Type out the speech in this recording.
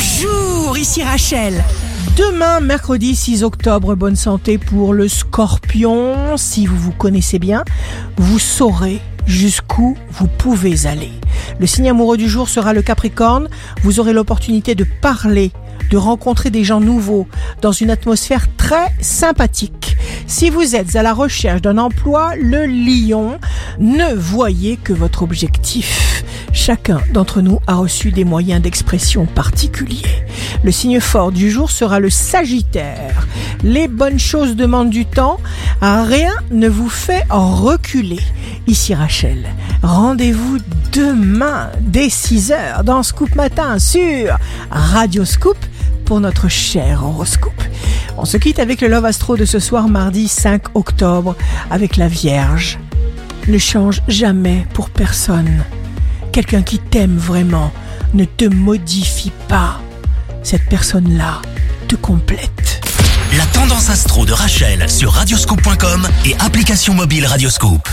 Bonjour, ici Rachel. Demain, mercredi 6 octobre, bonne santé pour le scorpion. Si vous vous connaissez bien, vous saurez jusqu'où vous pouvez aller. Le signe amoureux du jour sera le capricorne. Vous aurez l'opportunité de parler, de rencontrer des gens nouveaux dans une atmosphère très sympathique. Si vous êtes à la recherche d'un emploi, le lion, ne voyez que votre objectif. Chacun d'entre nous a reçu des moyens d'expression particuliers. Le signe fort du jour sera le Sagittaire. Les bonnes choses demandent du temps. Rien ne vous fait reculer. Ici Rachel. Rendez-vous demain dès 6 heures dans Scoop Matin sur Radio Scoop pour notre cher horoscope. On se quitte avec le Love Astro de ce soir mardi 5 octobre avec la Vierge. Ne change jamais pour personne. Quelqu'un qui t'aime vraiment ne te modifie pas. Cette personne-là te complète. La tendance astro de Rachel sur radioscope.com et application mobile Radioscope.